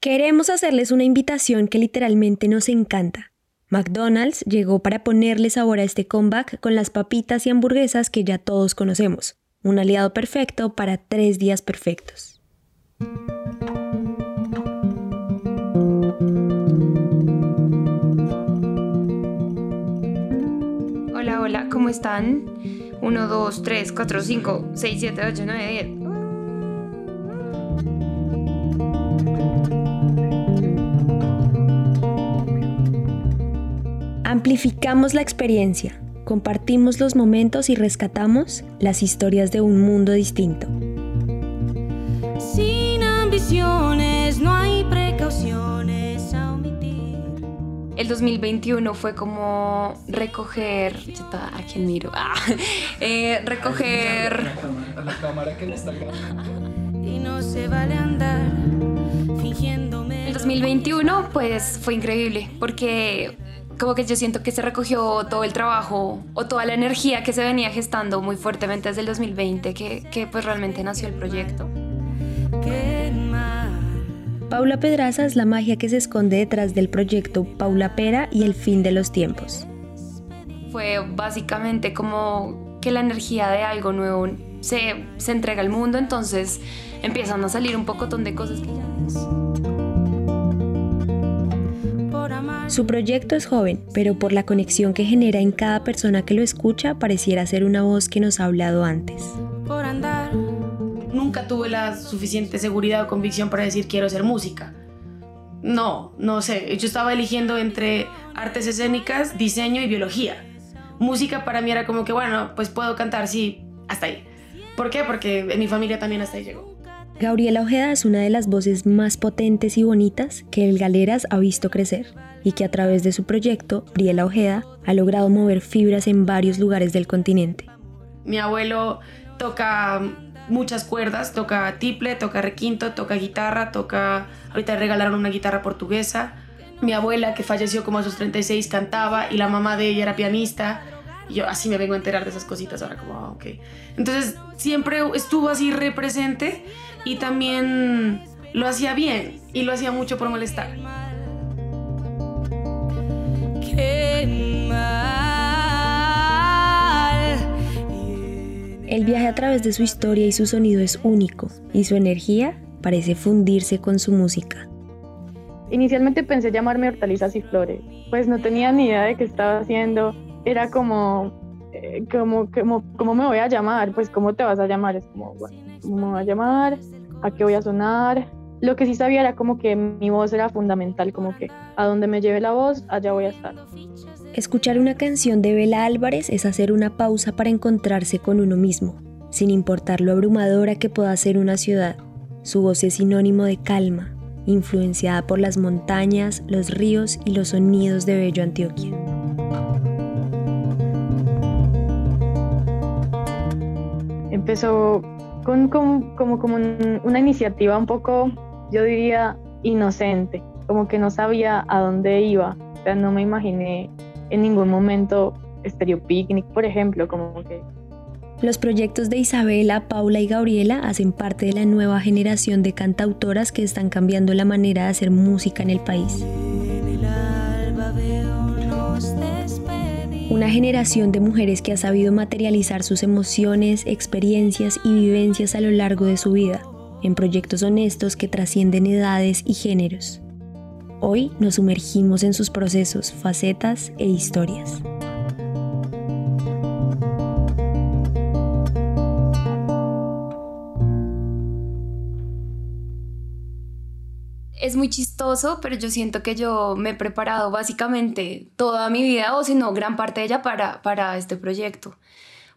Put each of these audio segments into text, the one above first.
Queremos hacerles una invitación que literalmente nos encanta. McDonald's llegó para ponerle sabor a este comeback con las papitas y hamburguesas que ya todos conocemos. Un aliado perfecto para tres días perfectos. Hola, hola, ¿cómo están? 1, 2, 3, 4, 5, 6, 7, 8, 9, 10. Amplificamos la experiencia, compartimos los momentos y rescatamos las historias de un mundo distinto. Sin ambiciones no hay precauciones a omitir. El 2021 fue como recoger. ¿A quién miro? Ah, eh, recoger. A la cámara que le está grabando. Y no se vale andar fingiéndome. El 2021 pues fue increíble porque como que yo siento que se recogió todo el trabajo o toda la energía que se venía gestando muy fuertemente desde el 2020 que, que pues realmente nació el proyecto. Paula Pedraza es la magia que se esconde detrás del proyecto Paula Pera y el fin de los tiempos. Fue básicamente como que la energía de algo nuevo se, se entrega al mundo, entonces empiezan a salir un pocotón de cosas que ya... Su proyecto es joven, pero por la conexión que genera en cada persona que lo escucha, pareciera ser una voz que nos ha hablado antes. por andar. nunca tuve la suficiente seguridad o convicción para decir quiero hacer música. No, no sé. Yo estaba eligiendo entre artes escénicas, diseño y biología. Música para mí era como que, bueno, pues puedo cantar, sí, hasta ahí. ¿Por qué? Porque en mi familia también hasta ahí llegó. Gabriela Ojeda es una de las voces más potentes y bonitas que el Galeras ha visto crecer y que a través de su proyecto, Briela Ojeda ha logrado mover fibras en varios lugares del continente. Mi abuelo toca muchas cuerdas, toca tiple, toca requinto, toca guitarra, toca... Ahorita regalaron una guitarra portuguesa. Mi abuela, que falleció como a sus 36, cantaba y la mamá de ella era pianista. Y yo así me vengo a enterar de esas cositas ahora como, ah, ok. Entonces siempre estuvo así represente y también lo hacía bien y lo hacía mucho por molestar. Qué mal. El viaje a través de su historia y su sonido es único y su energía parece fundirse con su música. Inicialmente pensé llamarme Hortalizas y Flores, pues no tenía ni idea de qué estaba haciendo. Era como, eh, como, como, ¿cómo me voy a llamar? Pues, ¿cómo te vas a llamar? Es como, bueno, ¿cómo me voy a llamar? ¿A qué voy a sonar? Lo que sí sabía era como que mi voz era fundamental, como que a donde me lleve la voz, allá voy a estar. Escuchar una canción de Bela Álvarez es hacer una pausa para encontrarse con uno mismo, sin importar lo abrumadora que pueda ser una ciudad. Su voz es sinónimo de calma, influenciada por las montañas, los ríos y los sonidos de Bello Antioquia. Empezó con, como, como un- una iniciativa un poco, yo diría, inocente, como que no sabía a dónde iba. O sea, no me imaginé en ningún momento Stereo Picnic, por ejemplo, como que Los proyectos de Isabela, Paula y Gabriela hacen parte de la nueva generación de cantautoras que están cambiando la manera de hacer música en el país. Una generación de mujeres que ha sabido materializar sus emociones, experiencias y vivencias a lo largo de su vida, en proyectos honestos que trascienden edades y géneros. Hoy nos sumergimos en sus procesos, facetas e historias. Es muy chistoso, pero yo siento que yo me he preparado básicamente toda mi vida, o si no, gran parte de ella para, para este proyecto.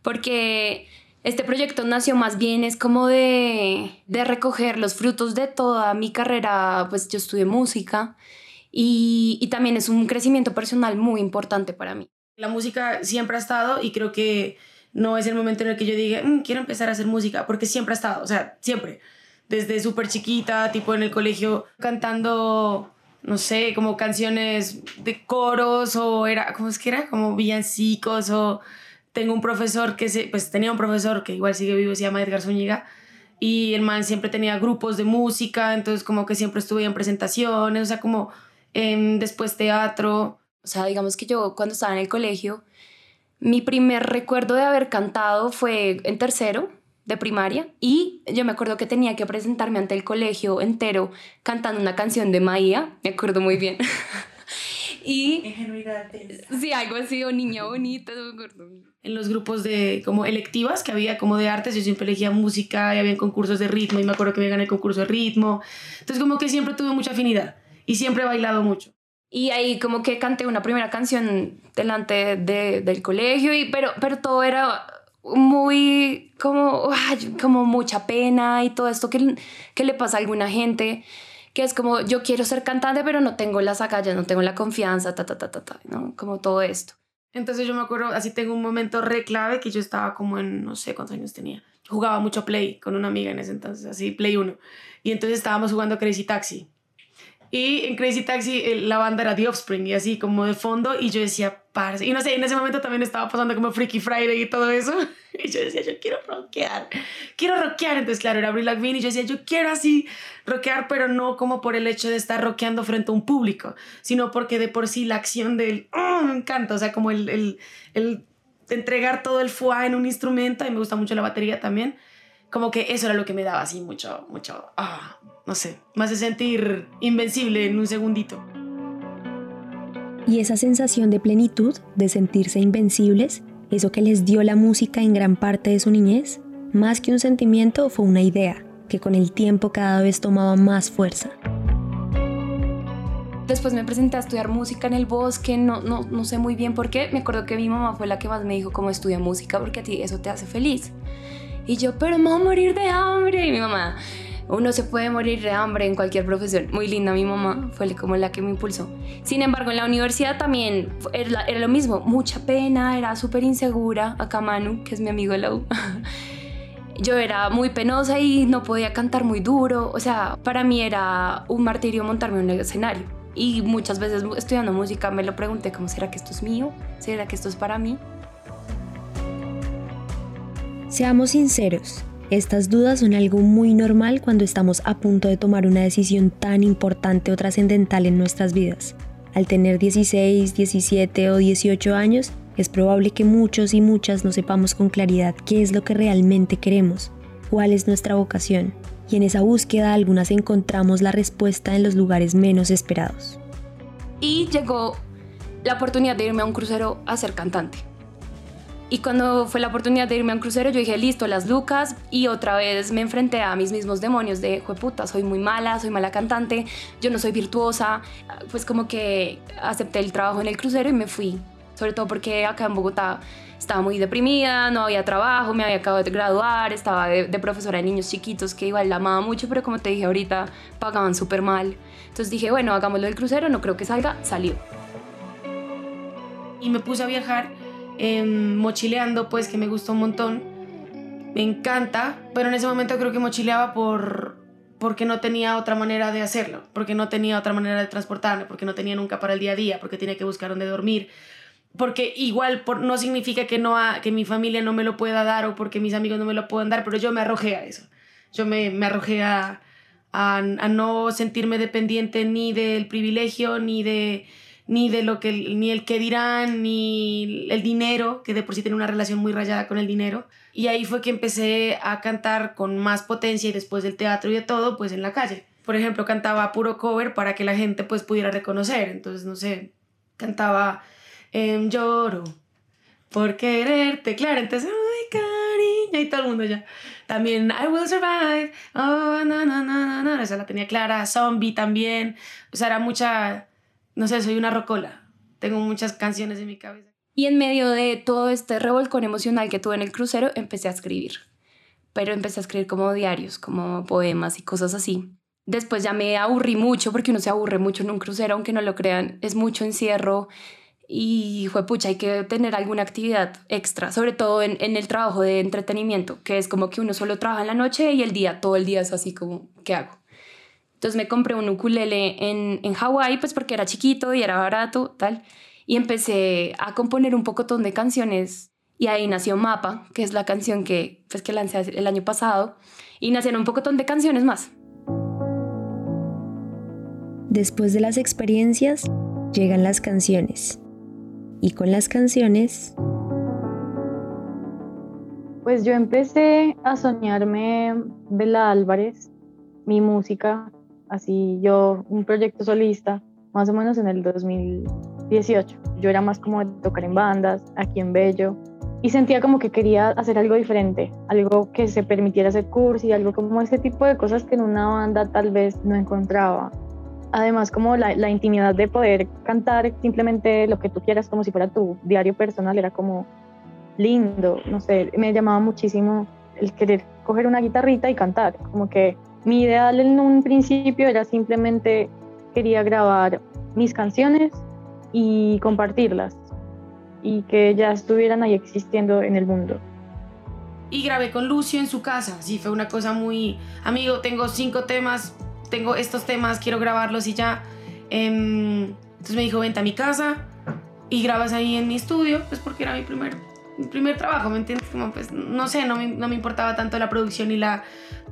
Porque este proyecto nació más bien es como de, de recoger los frutos de toda mi carrera, pues yo estudié música y, y también es un crecimiento personal muy importante para mí. La música siempre ha estado y creo que no es el momento en el que yo diga, "Mm, quiero empezar a hacer música, porque siempre ha estado, o sea, siempre. Desde súper chiquita, tipo en el colegio, cantando, no sé, como canciones de coros o era, ¿cómo es que era? Como villancicos o tengo un profesor que se, pues tenía un profesor que igual sigue vivo, se llama Edgar Zúñiga, y el man siempre tenía grupos de música, entonces como que siempre estuve en presentaciones, o sea, como después teatro. O sea, digamos que yo cuando estaba en el colegio, mi primer recuerdo de haber cantado fue en tercero de primaria y yo me acuerdo que tenía que presentarme ante el colegio entero cantando una canción de Maía, me acuerdo muy bien. y sí, algo así, o niña bonita, no me acuerdo. En los grupos de como electivas que había como de artes, yo siempre elegía música y había concursos de ritmo y me acuerdo que me gané el concurso de ritmo. Entonces como que siempre tuve mucha afinidad y siempre he bailado mucho. Y ahí como que canté una primera canción delante de, del colegio, y, pero, pero todo era muy como, como mucha pena y todo esto que, que le pasa a alguna gente, que es como yo quiero ser cantante pero no tengo las agallas, no tengo la confianza, ta, ta, ta, ta, ta, ¿no? Como todo esto. Entonces yo me acuerdo, así tengo un momento re clave que yo estaba como en, no sé cuántos años tenía. Jugaba mucho Play con una amiga en ese entonces, así Play 1. Y entonces estábamos jugando Crazy Taxi. Y en Crazy Taxi la banda era The Offspring y así como de fondo y yo decía, parce. Y no sé, en ese momento también estaba pasando como Freaky Friday y todo eso. Y yo decía, yo quiero rockear, quiero rockear. Entonces, claro, era Avril Lavigne y yo decía, yo quiero así rockear, pero no como por el hecho de estar rockeando frente a un público, sino porque de por sí la acción del, oh, me encanta, o sea, como el, el, el entregar todo el foie en un instrumento y me gusta mucho la batería también. Como que eso era lo que me daba así mucho, mucho, ah, no sé, más de sentir invencible en un segundito. Y esa sensación de plenitud, de sentirse invencibles, eso que les dio la música en gran parte de su niñez, más que un sentimiento fue una idea que con el tiempo cada vez tomaba más fuerza. Después me presenté a estudiar música en el bosque, no, no, no sé muy bien por qué. Me acuerdo que mi mamá fue la que más me dijo cómo estudia música porque a ti eso te hace feliz. Y yo, pero me voy a morir de hambre. Y mi mamá, uno se puede morir de hambre en cualquier profesión. Muy linda mi mamá, fue como la que me impulsó. Sin embargo, en la universidad también era, lo mismo, mucha pena, era súper insegura. Acá Manu, que es mi amigo de la U. Yo era muy penosa y no podía cantar muy duro. O sea, para mí era un martirio montarme en un escenario. Y muchas veces estudiando música me lo pregunté, ¿cómo será que esto es mío? ¿Será que esto es para mí? Seamos sinceros, estas dudas son algo muy normal cuando estamos a punto de tomar una decisión tan importante o trascendental en nuestras vidas. Al tener 16, 17 o 18 años, es probable que muchos y muchas no sepamos con claridad qué es lo que realmente queremos, cuál es nuestra vocación, y en esa búsqueda algunas encontramos la respuesta en los lugares menos esperados. Y llegó la oportunidad de irme a un crucero a ser cantante. Y cuando fue la oportunidad de irme a un crucero, yo dije, listo, las lucas. Y otra vez me enfrenté a mis mismos demonios de, puta, soy muy mala, soy mala cantante, yo no soy virtuosa. Pues como que acepté el trabajo en el crucero y me fui. Sobre todo porque acá en Bogotá estaba muy deprimida, no había trabajo, me había acabado de graduar, estaba de, profesora de niños chiquitos que igual la amaba mucho, pero como te dije ahorita, pagaban súper mal. Entonces dije, bueno, hagámoslo del crucero, no creo que salga, salió. Y me puse a viajar Em, mochileando, pues que me gustó un montón. Me encanta, pero en ese momento creo que mochileaba por, porque no tenía otra manera de hacerlo, porque no tenía otra manera de transportarme, porque no tenía nunca para el día a día, porque tenía que buscar dónde dormir, porque igual por, no significa que, no que mi familia no me lo pueda dar o porque mis amigos no me lo puedan dar, pero yo me arrojé a eso. Yo me, me arrojé a, a no sentirme dependiente ni del privilegio, ni de ni de lo que ni el que dirán ni el dinero que de por sí tiene una relación muy rayada con el dinero. Y ahí fue que empecé a cantar con más potencia y después del teatro y de todo pues en la calle. Por ejemplo cantaba puro cover para que la gente pues pudiera reconocer. Entonces no sé cantaba em, lloro por quererte. Claro entonces ay cariño y todo el mundo ya. También I will survive oh no no no no no esa la tenía clara. Zombie también. O sea era mucha no sé, soy una rocola. Tengo muchas canciones en mi cabeza. Y en medio de todo este revolcón emocional que tuve en el crucero, empecé a escribir. Pero empecé a escribir como diarios, como poemas y cosas así. Después ya me aburrí mucho, porque uno se aburre mucho en un crucero, aunque no lo crean. Es mucho encierro y fue pucha, hay que tener alguna actividad extra, sobre todo en, en, el trabajo de entretenimiento, que es como que uno solo trabaja en la noche y el día, todo el día es así como, ¿qué hago? Entonces me compré un ukulele en, en Hawái, pues porque era chiquito y era barato, tal. Y empecé a componer un pocotón de canciones Y ahí nació Mapa, que es la canción que, pues, que lancé el año pasado. Y nacieron un poco de canciones más. Después de las experiencias, llegan las canciones. Y con las canciones... Pues yo empecé a soñarme Bela Álvarez, mi música, así yo, un proyecto solista, más o menos en el 2018. Yo era más como de tocar en bandas, aquí en Bello, y sentía como que quería hacer algo diferente, algo que se permitiera hacer curso y algo como ese tipo de cosas que en una banda tal vez no encontraba. Además, como la, la intimidad de poder cantar simplemente lo que tú quieras, como si fuera tu diario personal, era como lindo, no sé, me llamaba muchísimo el querer coger una guitarrita y cantar, como que mi ideal en un principio era simplemente quería grabar mis canciones y compartirlas y que ya estuvieran ahí existiendo en el mundo. Y grabé con Lucio en su casa, sí, fue una cosa muy, amigo, tengo cinco temas, tengo estos temas, quiero grabarlos y ya. Em, entonces me dijo, vente a mi casa y grabas ahí en mi estudio, pues porque era mi primer, primer trabajo, ¿me entiendes? Como pues, no sé, no me, no me importaba tanto la producción y la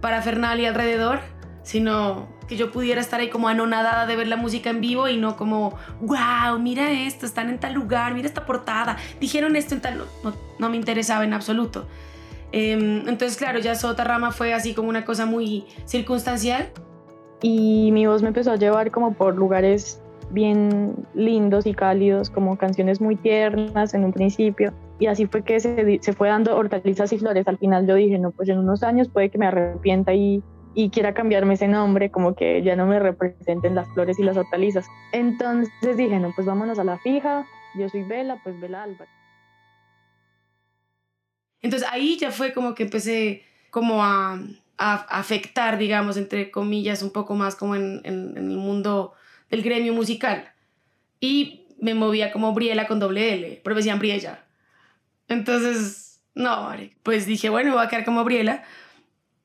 parafernalia alrededor, sino que yo pudiera estar ahí como anonadada de ver la música en vivo y no como, wow, mira esto, están en tal lugar, mira esta portada, dijeron esto en tal... No, no me interesaba en absoluto. Em, entonces, claro, ya Sota Rama fue así como una cosa muy circunstancial. Y mi voz me empezó a llevar como por lugares bien lindos y cálidos, como canciones muy tiernas en un principio. Y así fue que se, se fue dando hortalizas y flores. Al final yo dije, no, pues en unos años puede que me arrepienta y y quiera cambiarme ese nombre, como que ya no me representen las flores y las hortalizas. Entonces dije, no, pues vámonos a la fija, yo soy Vela, pues Vela Álvarez. Entonces ahí ya fue como que empecé como a, a afectar, digamos, entre comillas, un poco más como en, en, en, el mundo del gremio musical. Y me movía como Briela con doble L, pero me decían Briella. Entonces, no, pues dije, bueno, voy a quedar como Briela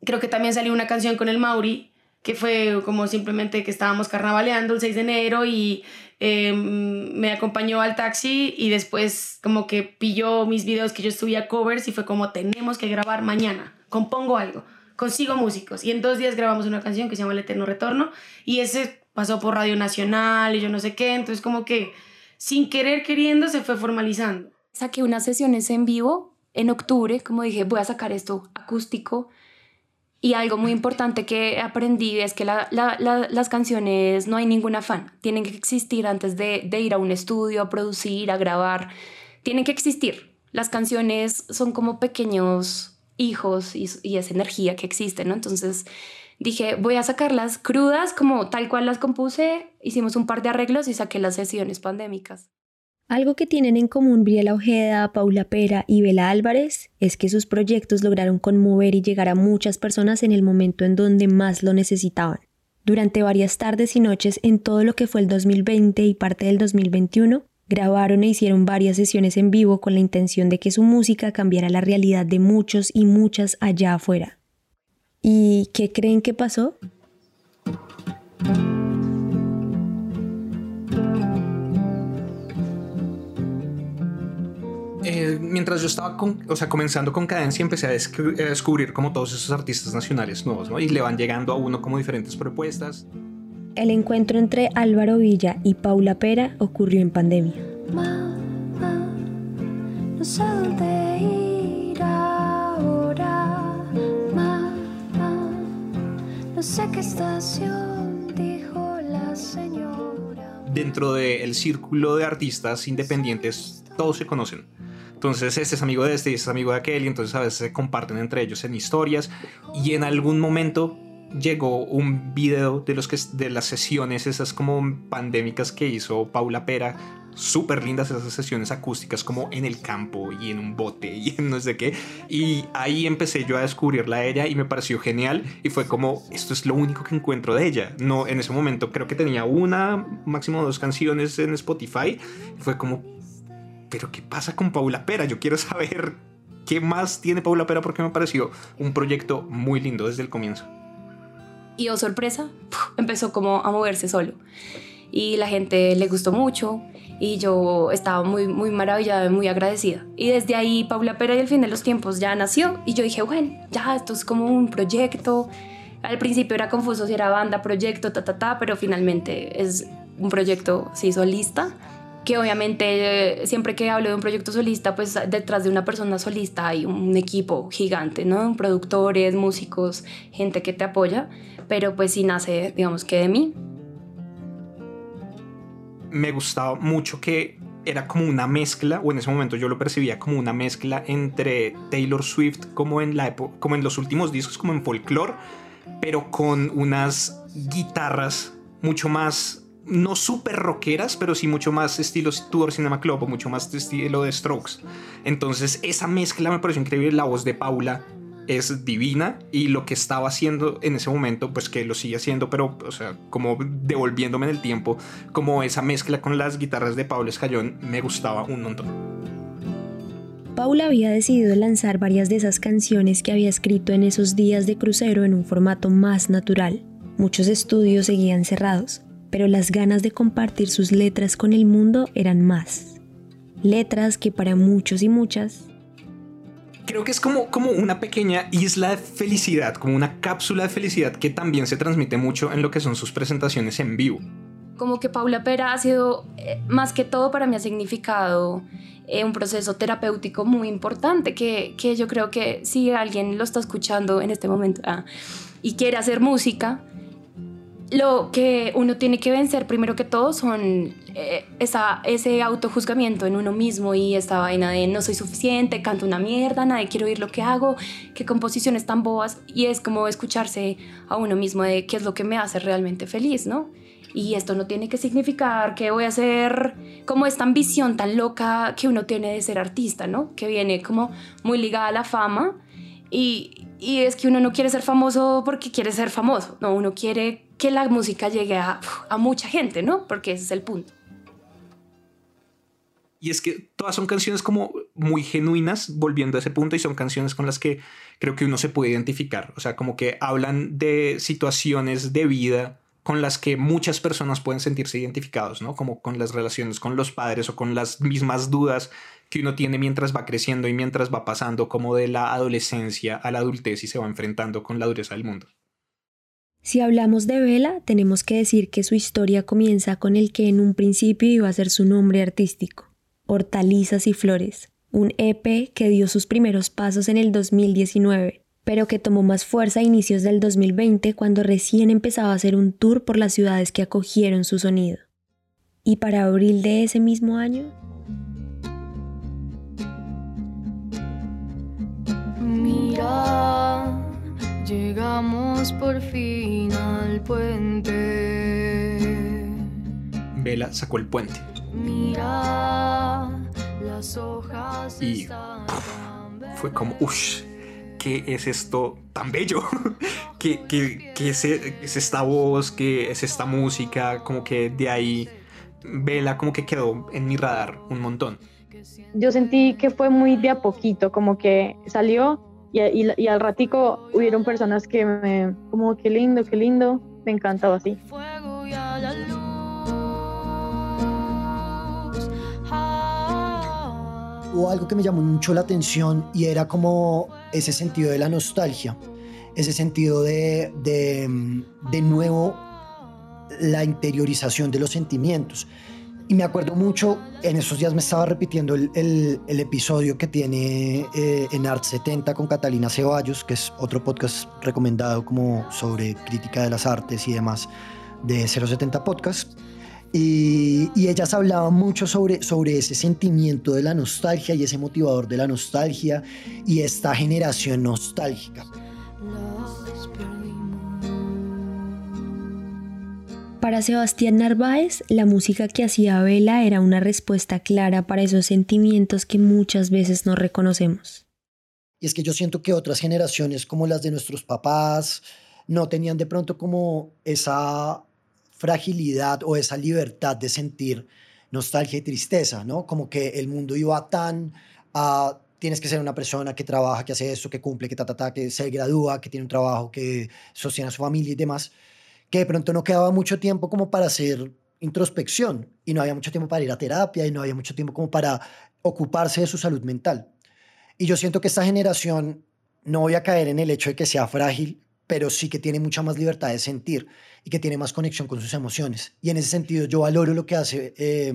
Creo que también salió una canción con el Mauri, que fue como simplemente que estábamos carnavaleando el 6 de enero y eh, me acompañó al taxi y después como que pilló mis videos que yo subía covers y fue como tenemos que grabar mañana, compongo algo, consigo músicos y en dos días grabamos una canción que se llama El Eterno Retorno y ese pasó por Radio Nacional y yo no sé qué, entonces como que sin querer queriendo se fue formalizando. Saqué unas sesiones en vivo en octubre, como dije, voy a sacar esto acústico y algo muy importante que aprendí es que las canciones no hay ningún afán, tienen que existir antes de, ir a un estudio, a producir, a grabar, tienen que existir. Las canciones son como pequeños hijos y, y esa energía que existe, ¿no? Entonces dije, voy a sacarlas crudas como tal cual las compuse, hicimos un par de arreglos y saqué las sesiones pandémicas. Algo que tienen en común Briela Ojeda, Paula Pera y Bela Álvarez es que sus proyectos lograron conmover y llegar a muchas personas en el momento en donde más lo necesitaban. Durante varias tardes y noches en todo lo que fue el 2020 y parte del 2021, grabaron e hicieron varias sesiones en vivo con la intención de que su música cambiara la realidad de muchos y muchas allá afuera. ¿Y qué creen que pasó? Eh, mientras yo estaba o sea, comenzando con Cadencia, empecé a, descubrir como todos esos artistas nacionales nuevos, ¿no? Y le van llegando a uno como diferentes propuestas. El encuentro entre Álvaro Villa y Paula Pera ocurrió en pandemia. no sé dónde ir ahora. no sé qué estación dijo la señora. Dentro del círculo de artistas independientes, todos se conocen entonces este es amigo de este y este es amigo de aquel y entonces a veces se comparten entre ellos en historias y en algún momento llegó un video de los que de las sesiones esas como pandémicas que hizo Paula Pera súper lindas esas sesiones acústicas como en el campo y en un bote y no sé qué y ahí empecé yo a descubrirla a ella y me pareció genial y fue como esto es lo único que encuentro de ella no en ese momento creo que tenía una máximo dos canciones en Spotify fue como pero ¿qué pasa con Paula Pera? Yo quiero saber qué más tiene Paula Pera porque me pareció un proyecto muy lindo desde el comienzo. Y oh sorpresa, empezó como a moverse solo. y la gente le gustó mucho y yo estaba muy, muy maravillada, muy agradecida. Y desde ahí Paula Pera y el fin de los tiempos ya nació y yo dije, bueno, ya esto es como un proyecto. Al principio era confuso si era banda, proyecto, ta, ta, ta, pero finalmente es un proyecto, sí, solista que obviamente siempre que hablo de un proyecto solista, pues detrás de una persona solista hay un equipo gigante, ¿no? Productores, músicos, gente que te apoya, pero pues sí nace, digamos que de mí. Me gustaba mucho que era como una mezcla, o en ese momento yo lo percibía como una mezcla entre Taylor Swift como en, la como en los últimos discos, como en folklore, pero con unas guitarras mucho más no súper rockeras, pero sí mucho más estilo Tudor Cinema Club o mucho más estilo de Strokes. Entonces esa mezcla me pareció increíble, la voz de Paula es divina y lo que estaba haciendo en ese momento, pues que lo sigue haciendo, pero, o sea, como devolviéndome en el tiempo, como esa mezcla con las guitarras de Paula Escayón, me gustaba un montón. Paula había decidido lanzar varias de esas canciones que había escrito en esos días de crucero en un formato más natural. Muchos estudios seguían cerrados, pero las ganas de compartir sus letras con el mundo eran más. Letras que para muchos y muchas... Creo que es como, como una pequeña isla de felicidad, como una cápsula de felicidad que también se transmite mucho en lo que son sus presentaciones en vivo. Como que Paula Pera ha sido, eh, más que todo para mí ha significado eh, un proceso terapéutico muy importante que, que, yo creo que si alguien lo está escuchando en este momento ah, y quiere hacer música, lo que uno tiene que vencer primero que todo son eh, esa, ese autojuzgamiento en uno mismo y esta vaina de no soy suficiente, canto una mierda, nadie quiere oír lo que hago, qué composiciones tan bobas y es como escucharse a uno mismo de qué es lo que me hace realmente feliz, ¿no? Y esto no tiene que significar que voy a ser como esta ambición tan loca que uno tiene de ser artista, ¿no? Que viene como muy ligada a la fama y, y es que uno no quiere ser famoso porque quiere ser famoso, no, uno quiere que la música llegue a, mucha gente, ¿no? Porque ese es el punto. Y es que todas son canciones como muy genuinas, volviendo a ese punto, y son canciones con las que creo que uno se puede identificar. O sea, como que hablan de situaciones de vida con las que muchas personas pueden sentirse identificados, ¿no? Como con las relaciones con los padres o con las mismas dudas que uno tiene mientras va creciendo y mientras va pasando como de la adolescencia a la adultez y se va enfrentando con la dureza del mundo. Si hablamos de Vela, tenemos que decir que su historia comienza con el que en un principio iba a ser su nombre artístico, Hortalizas y Flores, un EP que dio sus primeros pasos en el 2019, pero que tomó más fuerza a inicios del 2020 cuando recién empezaba a hacer un tour por las ciudades que acogieron su sonido. Y para abril de ese mismo año... Mira Llegamos por fin al puente. Vela sacó el puente. Mira, las hojas y fue como, uff, ¿qué es esto tan bello? ¿Qué, qué, qué es, es, esta voz? ¿Qué es esta música? Como que de ahí Vela como que quedó en mi radar un montón. Yo sentí que fue muy de a poquito, como que salió y, al ratico hubieron personas que me, como, qué lindo, qué lindo, me encantaba así. Hubo algo que me llamó mucho la atención y era como ese sentido de la nostalgia, ese sentido de, de, de nuevo la interiorización de los sentimientos. Y me acuerdo mucho, en esos días me estaba repitiendo el, el, episodio que tiene eh, en Art 70 con Catalina Ceballos, que es otro podcast recomendado como sobre crítica de las artes y demás de 070 Podcast. Y, y, ellas hablaban mucho sobre, sobre ese sentimiento de la nostalgia y ese motivador de la nostalgia y esta generación nostálgica. Para Sebastián Narváez, la música que hacía Vela era una respuesta clara para esos sentimientos que muchas veces no reconocemos. Y es que yo siento que otras generaciones como las de nuestros papás no tenían de pronto como esa fragilidad o esa libertad de sentir nostalgia y tristeza, ¿no? Como que el mundo iba tan a tienes que ser una persona que trabaja, que hace eso, que cumple, que ta, ta, que se gradúa, que tiene un trabajo, que sostiene a su familia y demás que de pronto no quedaba mucho tiempo como para hacer introspección y no había mucho tiempo para ir a terapia y no había mucho tiempo como para ocuparse de su salud mental. Y yo siento que esta generación, no voy a caer en el hecho de que sea frágil, pero sí que tiene mucha más libertad de sentir y que tiene más conexión con sus emociones. Y en ese sentido yo valoro lo que hace eh,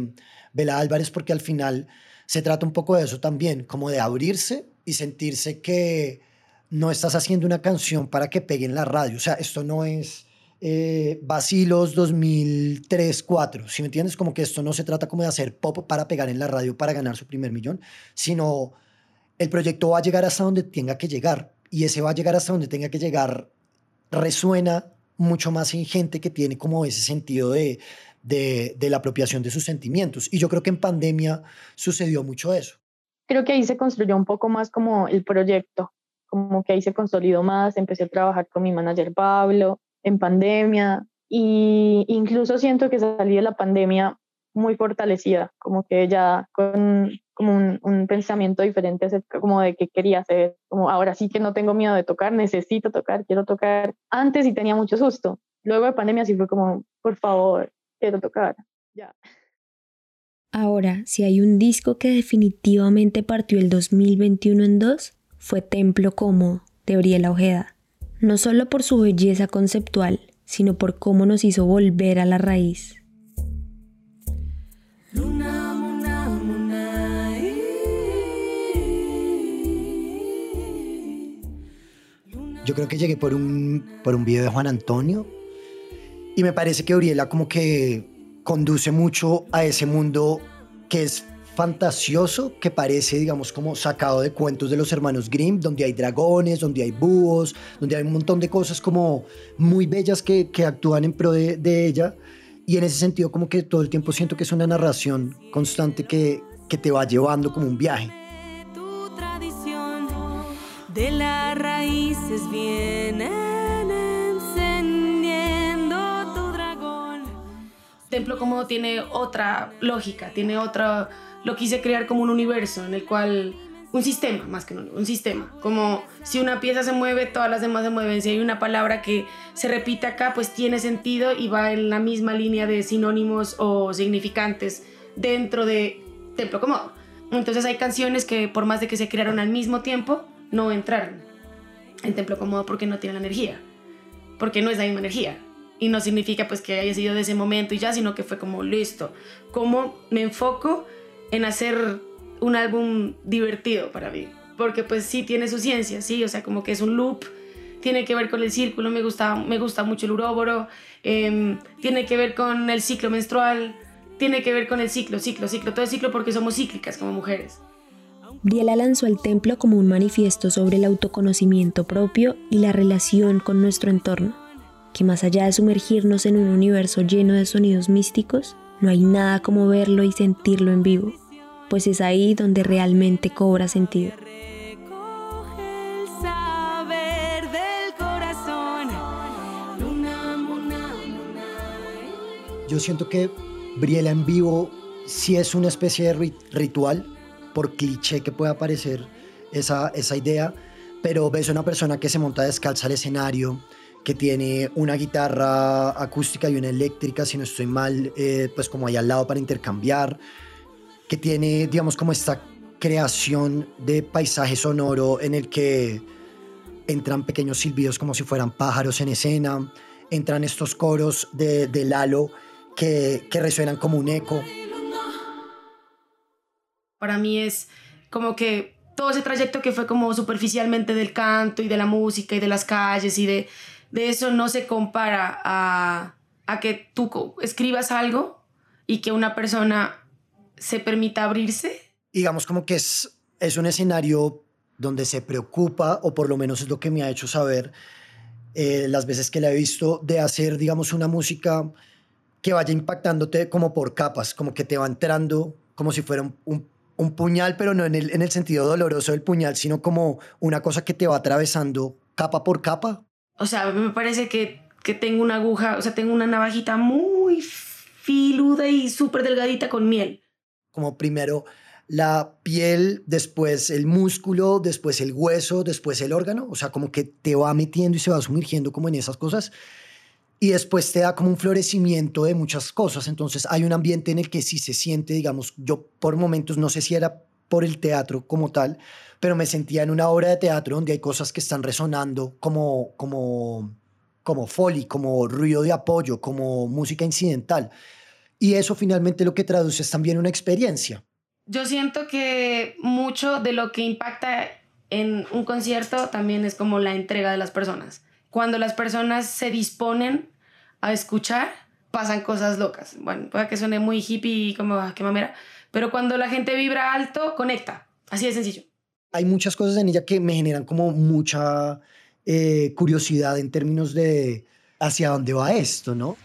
Bela Álvarez porque al final se trata un poco de eso también, como de abrirse y sentirse que no estás haciendo una canción para que pegue en la radio. O sea, esto no es eh, Vacilos 2003, 4. Si me entiendes? Como que esto no se trata como de hacer pop para pegar en la radio para ganar su primer millón, sino el proyecto va a llegar hasta donde tenga que llegar. Y ese va a llegar hasta donde tenga que llegar resuena mucho más en gente que tiene como ese sentido de, de, de la apropiación de sus sentimientos. Y yo creo que en pandemia sucedió mucho eso. Creo que ahí se construyó un poco más como el proyecto, como que ahí se consolidó más, empecé a trabajar con mi manager Pablo en pandemia y incluso siento que salí de la pandemia muy fortalecida, como que ya con un, pensamiento diferente como de qué quería hacer, como ahora sí que no tengo miedo de tocar, necesito tocar, quiero tocar. Antes y tenía mucho susto, luego de pandemia sí fue como, por favor, quiero tocar, ya. Ahora, si hay un disco que definitivamente partió el 2021 en dos, fue Templo Como, de Briela Ojeda. No solo por su belleza conceptual, sino por cómo nos hizo volver a la raíz. Yo creo que llegué por un, por un video de Juan Antonio y me parece que Uriela como que conduce mucho a ese mundo que es fantasioso, que parece, digamos, como sacado de cuentos de los hermanos Grimm, donde hay dragones, donde hay búhos, donde hay un montón de cosas como muy bellas que, que actúan en pro de, de, ella. Y en ese sentido como que todo el tiempo siento que es una narración constante que, que te va llevando como un viaje. Tu tradición de las raíces vienen encendiendo tu dragón. Templo como tiene otra lógica, tiene otra... Lo quise crear como un universo en el cual un sistema, más que un, sistema. Como si una pieza se mueve, todas las demás se mueven. Si hay una palabra que se repite acá, pues tiene sentido y va en la misma línea de sinónimos o significantes dentro de Templo Cómodo. Entonces hay canciones que por más de que se crearon al mismo tiempo, no entraron en Templo Cómodo porque no tienen la energía. Porque no es la misma energía. Y no significa pues que haya sido de ese momento y ya, sino que fue como listo. ¿Cómo me enfoco en hacer un álbum divertido para mí, porque pues sí tiene su ciencia, sí, o sea, como que es un loop, tiene que ver con el círculo, me gusta, me gusta mucho el uróboro, eh, tiene que ver con el ciclo menstrual, tiene que ver con el ciclo, ciclo, ciclo, todo el ciclo porque somos cíclicas como mujeres. Briela lanzó el templo como un manifiesto sobre el autoconocimiento propio y la relación con nuestro entorno, que más allá de sumergirnos en un universo lleno de sonidos místicos, no hay nada como verlo y sentirlo en vivo pues es ahí donde realmente cobra sentido. Yo siento que Briela en vivo sí es una especie de ritual, por cliché que pueda parecer esa, esa idea, pero ves a una persona que se monta descalza al escenario, que tiene una guitarra acústica y una eléctrica, si no estoy mal, eh, pues como ahí al lado para intercambiar, que tiene, digamos, como esta creación de paisaje sonoro en el que entran pequeños silbidos como si fueran pájaros en escena, entran estos coros de, de Lalo que, que resuenan como un eco. Para mí es como que todo ese trayecto que fue como superficialmente del canto y de la música y de las calles y de, de eso no se compara a, a que tú escribas algo y que una persona se permita abrirse? Digamos como que es, es un escenario donde se preocupa, o por lo menos es lo que me ha hecho saber eh, las veces que la he visto, de hacer, digamos, una música que vaya impactándote como por capas, como que te va entrando como si fuera un, un, un puñal, pero no en el, en el sentido doloroso del puñal, sino como una cosa que te va atravesando capa por capa. O sea, me parece que, que tengo una aguja, o sea, tengo una navajita muy filuda y súper delgadita con miel como primero la piel, después el músculo, después el hueso, después el órgano, o sea, como que te va metiendo y se va sumergiendo como en esas cosas. y después te da como un florecimiento de muchas cosas. Entonces hay un ambiente en el que sí se siente, digamos, yo por momentos no sé si era por el teatro como tal, pero me sentía en una obra de teatro donde hay cosas que están resonando como, como, como foley, como ruido de apoyo, como música incidental. Y eso finalmente lo que traduce es también una experiencia. Yo siento que mucho de lo que impacta en un concierto también es como la entrega de las personas. Cuando las personas se disponen a escuchar, pasan cosas locas. Bueno, puede que suene muy hippie y como ah, qué mamera, pero cuando la gente vibra alto, conecta. Así de sencillo. Hay muchas cosas en ella que me generan como mucha eh, curiosidad en términos de hacia dónde va esto, ¿no?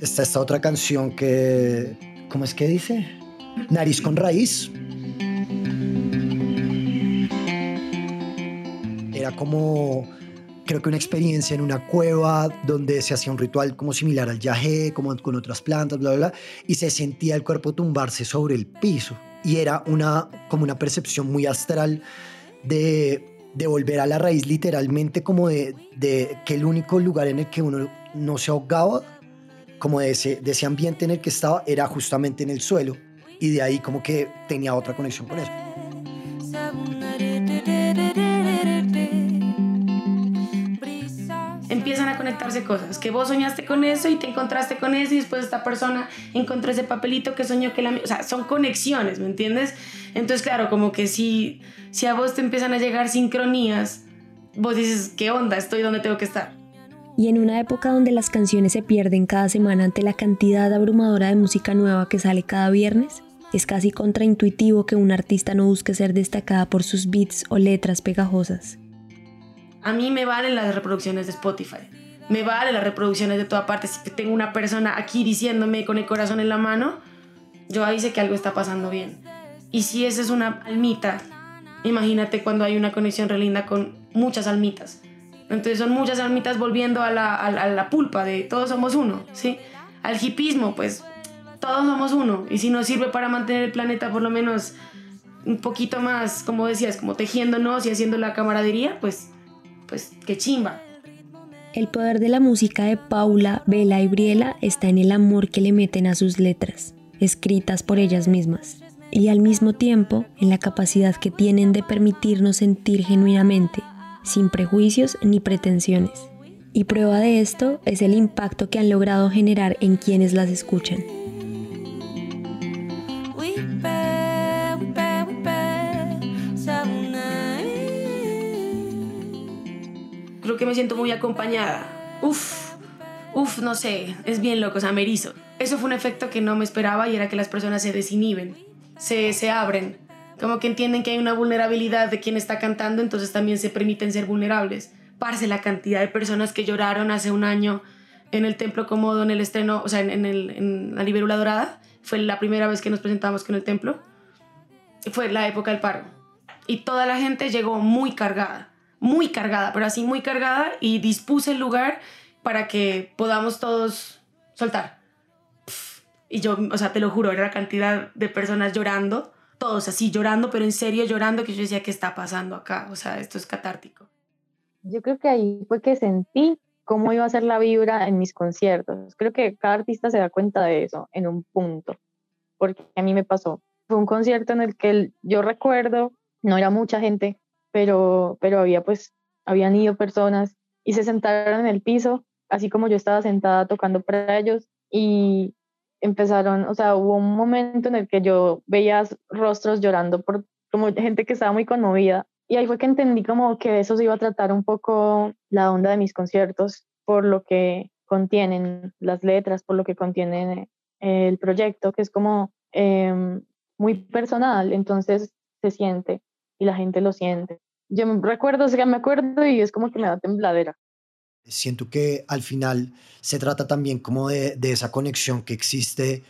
Está esta otra canción que, ¿cómo es que dice? Nariz con raíz. Era como, creo que una experiencia en una cueva donde se hacía un ritual como similar al yagé, como con otras plantas, bla, bla, bla, y se sentía el cuerpo tumbarse sobre el piso. Y era una, como una percepción muy astral de, de volver a la raíz, literalmente como de, de que el único lugar en el que uno no se ahogaba como de ese, de ese ambiente en el que estaba era justamente en el suelo y de ahí como que tenía otra conexión con eso. Empiezan a conectarse cosas, que vos soñaste con eso y te encontraste con eso y después esta persona encontró ese papelito que soñó que la... O sea, son conexiones, ¿me entiendes? Entonces, claro, como que si, si a vos te empiezan a llegar sincronías, vos dices, ¿qué onda? Estoy donde tengo que estar. Y en una época donde las canciones se pierden cada semana ante la cantidad abrumadora de música nueva que sale cada viernes, es casi contraintuitivo que un artista no busque ser destacada por sus beats o letras pegajosas. A mí me valen las reproducciones de Spotify, me valen las reproducciones de toda parte. Si tengo una persona aquí diciéndome con el corazón en la mano, yo ahí sé que algo está pasando bien. Y si esa es una almita, imagínate cuando hay una conexión relinda con muchas almitas entonces son muchas almitas volviendo a la, pulpa de todos somos uno, ¿sí? Al hipismo, pues todos somos uno. Y si nos sirve para mantener el planeta por lo menos un poquito más, como decías, como tejiéndonos y haciendo la camaradería, pues, pues qué chimba. El poder de la música de Paula, Bela y Briela está en el amor que le meten a sus letras, escritas por ellas mismas, y al mismo tiempo en la capacidad que tienen de permitirnos sentir genuinamente sin prejuicios ni pretensiones. Y prueba de esto es el impacto que han logrado generar en quienes las escuchan. Creo que me siento muy acompañada. Uf, uf, no sé, es bien loco, o sea, me erizo. Eso fue un efecto que no me esperaba y era que las personas se desinhiben, se, se abren, como que entienden que hay una vulnerabilidad de quien está cantando, entonces también se permiten ser vulnerables. Parse la cantidad de personas que lloraron hace un año en el Templo Cómodo, en el estreno, o sea, en, el, en la Libélula Dorada. Fue la primera vez que nos presentamos con el templo. Fue la época del paro. Y toda la gente llegó muy cargada, muy cargada, pero así muy cargada y dispuse el lugar para que podamos todos soltar. Y yo, o sea, te lo juro, era la cantidad de personas llorando todos así llorando, pero en serio llorando, que yo decía, ¿qué está pasando acá? O sea, esto es catártico. Yo creo que ahí fue que sentí cómo iba a ser la vibra en mis conciertos. Creo que cada artista se da cuenta de eso en un punto, porque a mí me pasó. Fue un concierto en el que yo recuerdo, no era mucha gente, pero, pero había pues, habían ido personas y se sentaron en el piso, así como yo estaba sentada tocando para ellos y empezaron, o sea, hubo un momento en el que yo veía rostros llorando por como gente que estaba muy conmovida y ahí fue que entendí como que eso se iba a tratar un poco la onda de mis conciertos por lo que contienen las letras, por lo que contiene el proyecto, que es como em, muy personal, entonces se siente y la gente lo siente. Yo me recuerdo, o sea, me acuerdo y es como que me da tembladera. Siento que al final se trata también como de, esa conexión que existe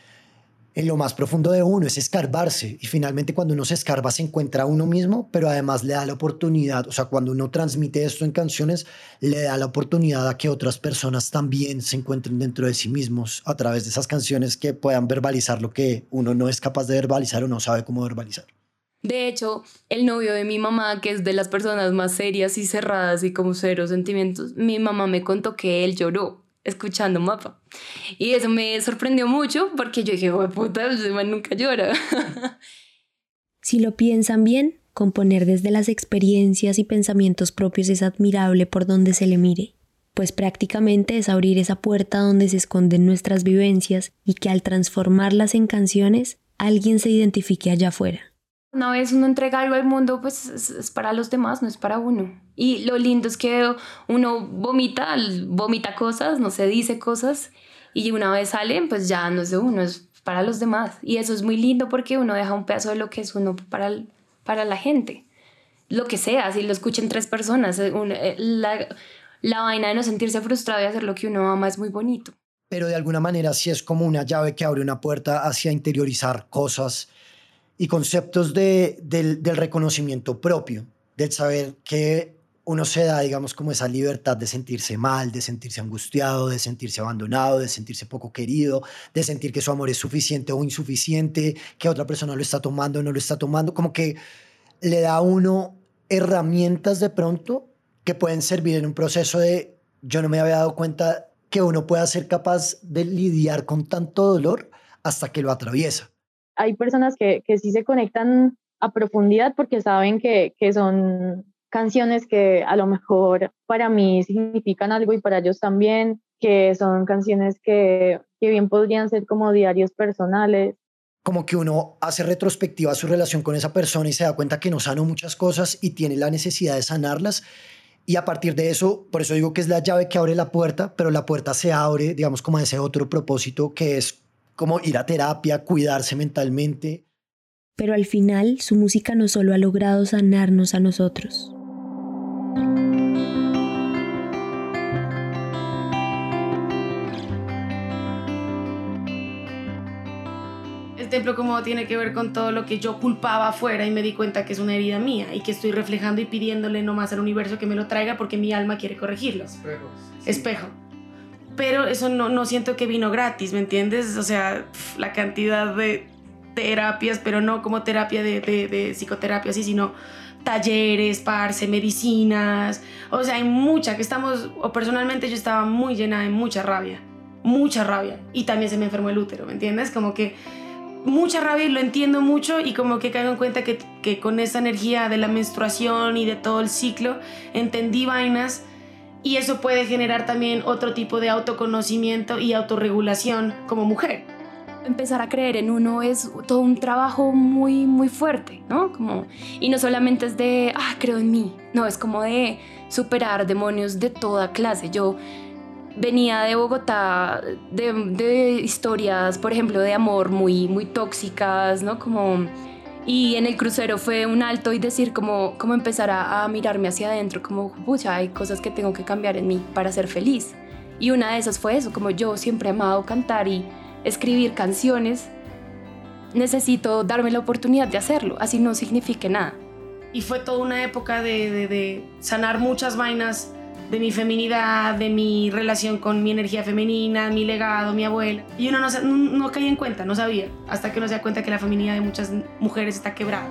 en lo más profundo de uno, es escarbarse. Y finalmente cuando uno se escarba se encuentra a uno mismo, pero además le da la oportunidad, o sea, cuando uno transmite esto en canciones, le da la oportunidad a que otras personas también se encuentren dentro de sí mismos a través de esas canciones que puedan verbalizar lo que uno no es capaz de verbalizar o no sabe cómo verbalizar. De hecho, el novio de mi mamá, que es de las personas más serias y cerradas y como cero sentimientos, mi mamá me contó que él lloró escuchando Mapa. Y eso me sorprendió mucho porque yo dije, puta, ese man nunca llora. si lo piensan bien, componer desde las experiencias y pensamientos propios es admirable por donde se le mire, pues prácticamente es abrir esa puerta donde se esconden nuestras vivencias y que al transformarlas en canciones, alguien se identifique allá afuera. Una vez uno entrega algo al mundo, pues es, para los demás, no es para uno. Y lo lindo es que uno vomita, vomita cosas, no se dice cosas, y una vez salen, pues ya no es de uno, es para los demás. Y eso es muy lindo porque uno deja un pedazo de lo que es uno para, para la gente. Lo que sea, si lo escuchen tres personas, eh, eh, la, la vaina de no sentirse frustrado y hacer lo que uno ama es muy bonito. Pero de alguna manera sí es como una llave que abre una puerta hacia interiorizar cosas y conceptos de, del, del reconocimiento propio, del saber que uno se da, digamos, como esa libertad de sentirse mal, de sentirse angustiado, de sentirse abandonado, de sentirse poco querido, de sentir que su amor es suficiente o insuficiente, que otra persona lo está tomando o no lo está tomando, como que le da a uno herramientas de pronto que pueden servir en un proceso de yo no me había dado cuenta que uno pueda ser capaz de lidiar con tanto dolor hasta que lo atraviesa hay personas que, que sí se conectan a profundidad porque saben que, que son canciones que a lo mejor para mí significan algo y para ellos también, que son canciones que, que bien podrían ser como diarios personales. Como que uno hace retrospectiva su relación con esa persona y se da cuenta que no sanó muchas cosas y tiene la necesidad de sanarlas. Y a partir de eso, por eso digo que es la llave que abre la puerta, pero la puerta se abre, digamos, como a ese otro propósito que es como ir a terapia, cuidarse mentalmente. Pero al final su música no solo ha logrado sanarnos a nosotros. El templo como tiene que ver con todo lo que yo culpaba afuera y me di cuenta que es una herida mía y que estoy reflejando y pidiéndole nomás al universo que me lo traiga porque mi alma quiere corregirlo. Espejo. Espejo pero eso no, no siento que vino gratis, ¿me entiendes? O sea, la cantidad de terapias, pero no como terapia de, de, psicoterapia, así, sino talleres, parce, medicinas, o sea, hay mucha que estamos, o personalmente yo estaba muy llena de mucha rabia, mucha rabia, y también se me enfermó el útero, ¿me entiendes? Como que mucha rabia y lo entiendo mucho y como que caigo en cuenta que, que con esa energía de la menstruación y de todo el ciclo, entendí vainas y eso puede generar también otro tipo de autoconocimiento y autorregulación como mujer. Empezar a creer en uno es todo un trabajo muy, muy fuerte, ¿no? Como, y no solamente es de, ah, creo en mí, no, es como de superar demonios de toda clase. Yo venía de Bogotá de, historias, por ejemplo, de amor muy, muy tóxicas, ¿no? Como y en el crucero fue un alto y decir como, como empezar a, mirarme hacia adentro, como, pucha, hay cosas que tengo que cambiar en mí para ser feliz. Y una de esas fue eso, como yo siempre he amado cantar y escribir canciones, necesito darme la oportunidad de hacerlo, así no signifique nada. Y fue toda una época de, sanar muchas vainas de mi feminidad, de mi relación con mi energía femenina, mi legado, mi abuela. Y uno no, no, caía en cuenta, no sabía, hasta que uno se da cuenta que la feminidad de muchas mujeres está quebrada.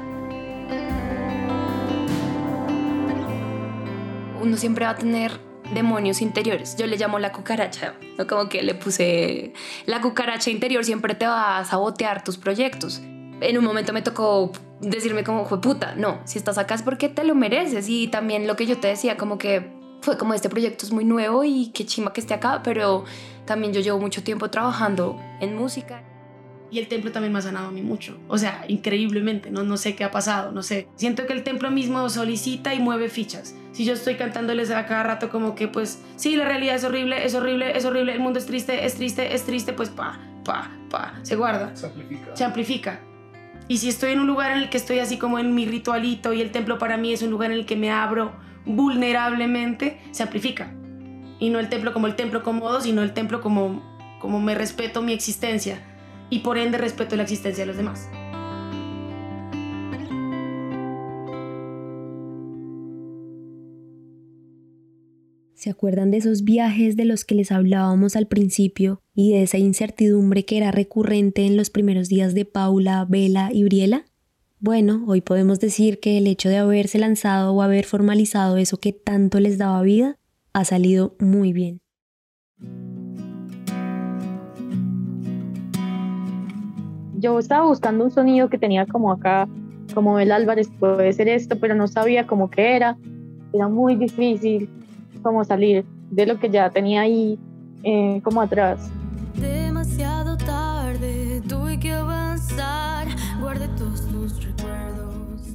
Uno siempre va a tener demonios interiores. Yo le llamo la cucaracha, ¿no? como que le puse la cucaracha interior siempre te va a sabotear tus proyectos. En un momento me tocó decirme como fue puta, no, si estás acá es porque te lo mereces y también lo que yo te decía como que fue como este proyecto es muy nuevo y qué chima que esté acá, pero también yo llevo mucho tiempo trabajando en música. Y el templo también me ha sanado a mí mucho, o sea, increíblemente, no, no sé qué ha pasado, no sé. Siento que el templo mismo solicita y mueve fichas. Si yo estoy cantándoles a cada rato como que pues, sí, la realidad es horrible, es horrible, es horrible, el mundo es triste, es triste, es triste, pues pa, pa, pa, se guarda. Se amplifica. Se amplifica. Y si estoy en un lugar en el que estoy así como en mi ritualito y el templo para mí es un lugar en el que me abro vulnerablemente, se amplifica. Y no el templo como el templo cómodo, sino el templo como, como me respeto mi existencia y por ende respeto la existencia de los demás. ¿Se acuerdan de esos viajes de los que les hablábamos al principio y de esa incertidumbre que era recurrente en los primeros días de Paula, Vela y Briela? Bueno, hoy podemos decir que el hecho de haberse lanzado o haber formalizado eso que tanto les daba vida ha salido muy bien. Yo estaba buscando un sonido que tenía como acá, como el Álvarez puede ser esto, pero no sabía cómo que era. Era muy difícil como salir de lo que ya tenía ahí eh, como atrás.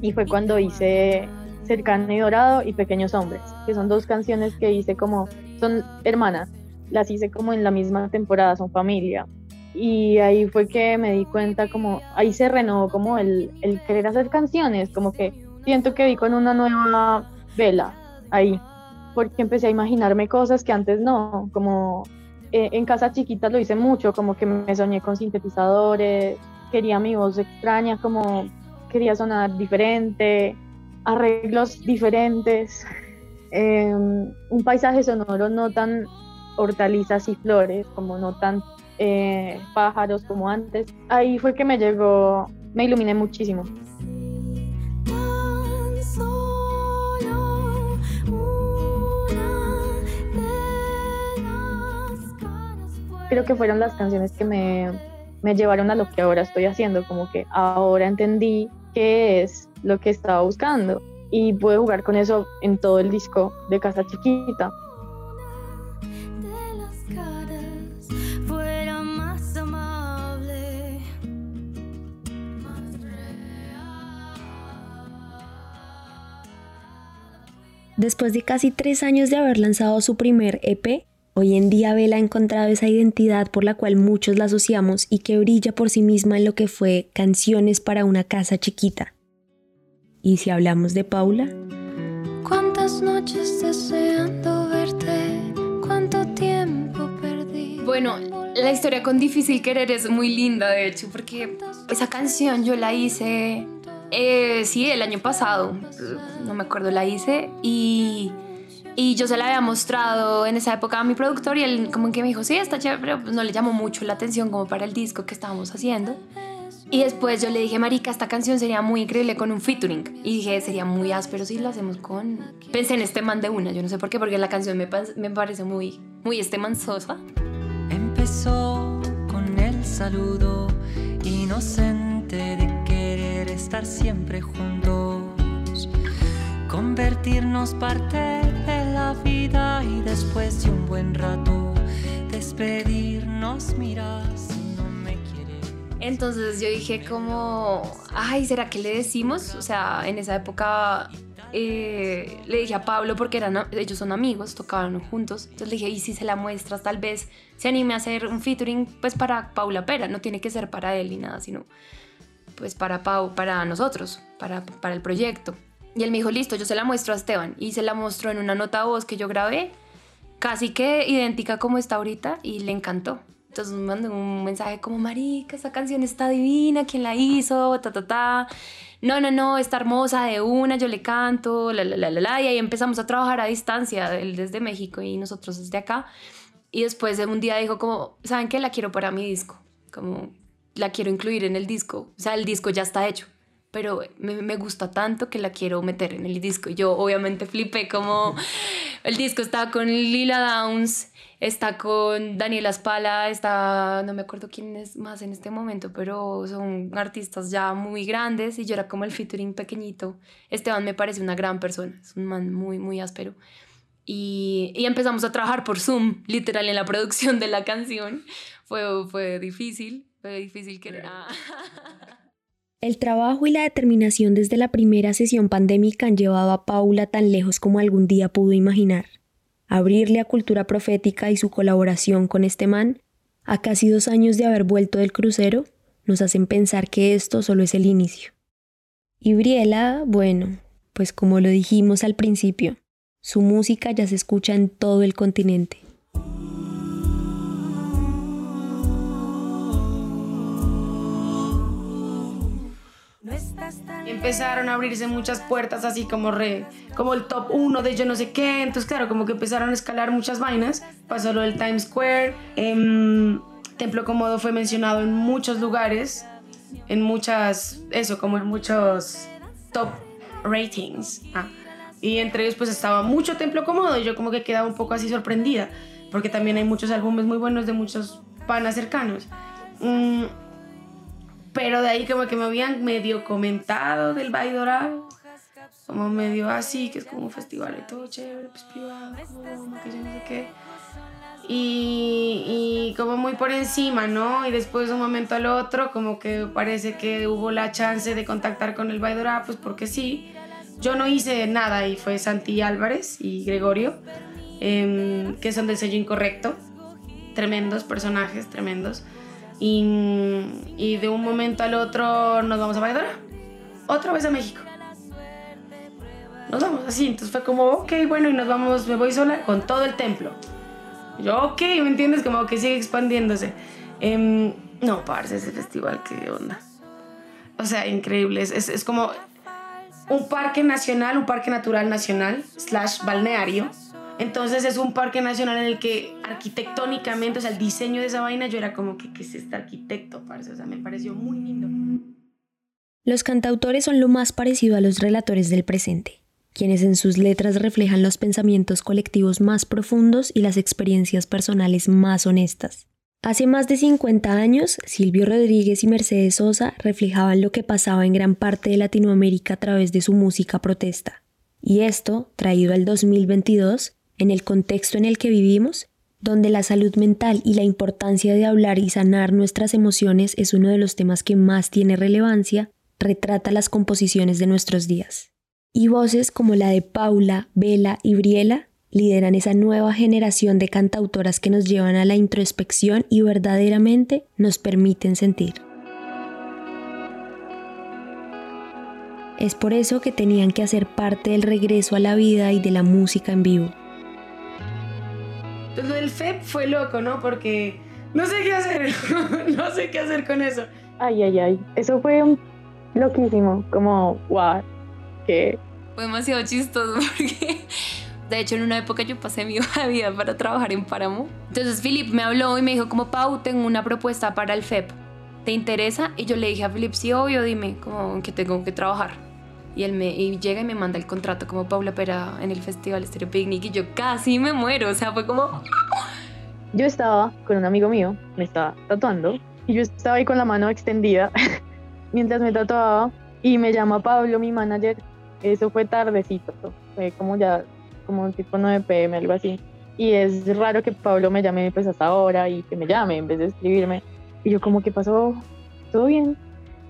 Y fue cuando hice Cercano y Dorado y Pequeños Hombres, que son dos canciones que hice como, son hermanas, las hice como en la misma temporada, son familia. Y ahí fue que me di cuenta como, ahí se renovó como el, el querer hacer canciones, como que siento que vi con una nueva vela ahí, porque empecé a imaginarme cosas que antes no, como eh, en casa chiquita lo hice mucho, como que me soñé con sintetizadores, quería mi voz extraña, como quería sonar diferente, arreglos diferentes, em, un paisaje sonoro no tan hortalizas y flores, como no tan eh, pájaros como antes. Ahí fue que me llegó, me iluminé muchísimo. Creo que fueron las canciones que me, me llevaron a lo que ahora estoy haciendo, como que ahora entendí qué es lo que estaba buscando y pude jugar con eso en todo el disco de Casa Chiquita. Después de casi tres años de haber lanzado su primer EP, hoy en día Bella ha encontrado esa identidad por la cual muchos la asociamos y que brilla por sí misma en lo que fue Canciones para una casa chiquita. Y si hablamos de Paula, ¿Cuántas noches deseando verte? ¿Cuánto tiempo perdí? Bueno, la historia con Difícil Querer es muy linda, de hecho, porque esa canción yo la hice, eh, sí, el año pasado, no me acuerdo, la hice y, y yo se la había mostrado en esa época a mi productor y él como que me dijo, sí, está chévere, pero no le llamó mucho la atención como para el disco que estábamos haciendo. Y después yo le dije, Marica, esta canción sería muy increíble con un featuring. Y dije, sería muy áspero si lo hacemos con... Pensé en este man de una, yo no sé por qué, porque la canción me, me parece muy, muy este manzosa. Empezó con el saludo inocente de querer estar siempre juntos, convertirnos parte de la vida y después de un buen rato despedirnos, mira si no me quiere. Entonces yo dije como, ay, ¿será que le decimos? O sea, en esa época eh, le dije a Pablo, porque eran, ellos son amigos, tocaban juntos, entonces le dije, y si se la muestras, tal vez se anime a hacer un featuring, pues para Paula Pera, no tiene que ser para él ni nada, sino pues para Pau, para nosotros, para, para el proyecto. Y él me dijo, listo, yo se la muestro a Esteban. Y se la mostró en una nota voz que yo grabé, casi que idéntica como está ahorita, y le encantó. Entonces me mandó un mensaje como, marica, esa canción está divina, ¿quién la hizo? Ta, ta, ta. No, no, no, está hermosa de una, yo le canto, la, la, la, la, la. Y ahí empezamos a trabajar a distancia, él desde México y nosotros desde acá. Y después de un día dijo como, ¿saben qué? La quiero para mi disco. Como, la quiero incluir en el disco. O sea, el disco ya está hecho. Pero me, me gusta tanto que la quiero meter en el disco. Yo obviamente flipé como el disco está con Lila Downs, está con Daniela Spala, está, no me acuerdo quién es más en este momento, pero son artistas ya muy grandes y yo era como el featuring pequeñito. Esteban me parece una gran persona, es un man muy, muy áspero. Y, y empezamos a trabajar por Zoom, literal, en la producción de la canción. Fue, fue difícil, fue difícil que... Ah. el trabajo y la determinación desde la primera sesión pandémica han llevado a Paula tan lejos como algún día pudo imaginar. Abrirle a Cultura Profética y su colaboración con este man, a casi dos años de haber vuelto del crucero, nos hacen pensar que esto solo es el inicio. Y Briela, bueno, pues como lo dijimos al principio, su música ya se escucha en todo el continente. Empezaron a abrirse muchas puertas así como re, como el top 1 de yo no sé qué, entonces claro, como que empezaron a escalar muchas vainas, pasó lo del Times Square, em, Templo Cómodo fue mencionado en muchos lugares en muchas, eso, como en muchos top ratings. Ah, y entre ellos pues estaba mucho Templo Cómodo y yo como que quedaba un poco así sorprendida, porque también hay muchos álbumes muy buenos de muchos panas cercanos. Mm, pero de ahí como que me habían medio comentado del Valle Dorado, como medio así, que es como un festival y todo chévere, pues privado, como que yo no sé qué. Y, y, como muy por encima, ¿no? Y después de un momento al otro, como que parece que hubo la chance de contactar con el Dorado, pues porque sí. Yo no hice nada y fue Santi Álvarez y Gregorio, em, que son del sello incorrecto. Tremendos personajes, tremendos. Y, y, de un momento al otro nos vamos a Valladolid. Otra vez a México. Nos vamos así. Entonces fue como, ok, bueno, y nos vamos, me voy sola con todo el templo. yo, ok, ¿me entiendes? Como que sigue expandiéndose. Eh, no, parce, ese festival, qué onda. O sea, increíble. Es, es como un parque nacional, un parque natural nacional, slash balneario. Entonces es un parque nacional en el que arquitectónicamente, o sea, el diseño de esa vaina, yo era como que, ¿qué es este arquitecto, parce? O sea, me pareció muy lindo. Los cantautores son lo más parecido a los relatores del presente, quienes en sus letras reflejan los pensamientos colectivos más profundos y las experiencias personales más honestas. Hace más de 50 años, Silvio Rodríguez y Mercedes Sosa reflejaban lo que pasaba en gran parte de Latinoamérica a través de su música protesta. Y esto, traído al 2022, en el contexto en el que vivimos, donde la salud mental y la importancia de hablar y sanar nuestras emociones es uno de los temas que más tiene relevancia, retrata las composiciones de nuestros días. Y voces como la de Paula, Vela y Briela lideran esa nueva generación de cantautoras que nos llevan a la introspección y verdaderamente nos permiten sentir. Es por eso que tenían que hacer parte del regreso a la vida y de la música en vivo. Lo del FEP fue loco, ¿no? Porque no sé qué hacer, no sé qué hacer con eso. Ay, ay, ay, eso fue loquísimo, como, wow, que... Fue demasiado chistoso porque de hecho, en una época yo pasé mi vida para trabajar en Páramo. Entonces Philip me habló y me dijo como, Pau, tengo una propuesta para el FEP. ¿Te interesa? Y yo le dije a Philip, sí, obvio, dime, como que tengo que trabajar. Y él me y llega y me manda el contrato como Paula Pera en el Festival Stereo Picnic y yo casi me muero, o sea, fue como... Yo estaba con un amigo mío, me estaba tatuando, y yo estaba ahí con la mano extendida mientras me tatuaba y me llama Pablo, mi manager. Eso fue tardecito, fue como ya como tipo 9 pm, algo así. Y es raro que Pablo me llame pues hasta ahora y que me llame en vez de escribirme. Y yo como, ¿qué pasó? ¿Todo bien?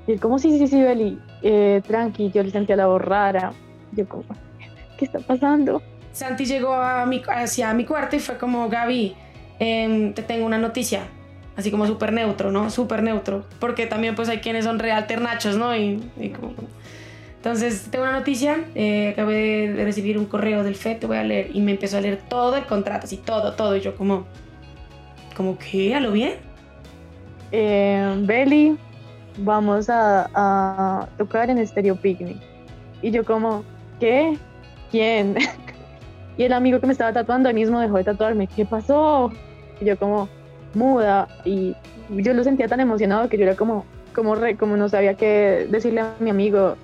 Y él como, sí, sí, sí, Beli, eh, tranqui, yo le sentía la voz rara. Yo como, ¿qué está pasando? Santi llegó a mi, hacia mi cuarto y fue como, Gaby, eh, te tengo una noticia. Así como súper neutro, ¿no? Súper neutro. Porque también pues hay quienes son realternachos, ¿no? Y, y como, entonces, tengo una noticia, eh, acabé de recibir un correo del FED, te voy a leer, y me empezó a leer todo el contrato, así todo, todo, y yo como, como qué, a lo bien. Eh, Beli, vamos a, tocar en Stereo Picnic. Y yo como, ¿qué? ¿Quién? y el amigo que me estaba tatuando ahí mismo dejó de tatuarme, ¿qué pasó? Y yo como, muda, y yo lo sentía tan emocionado que yo era como, como, como no sabía qué decirle a mi amigo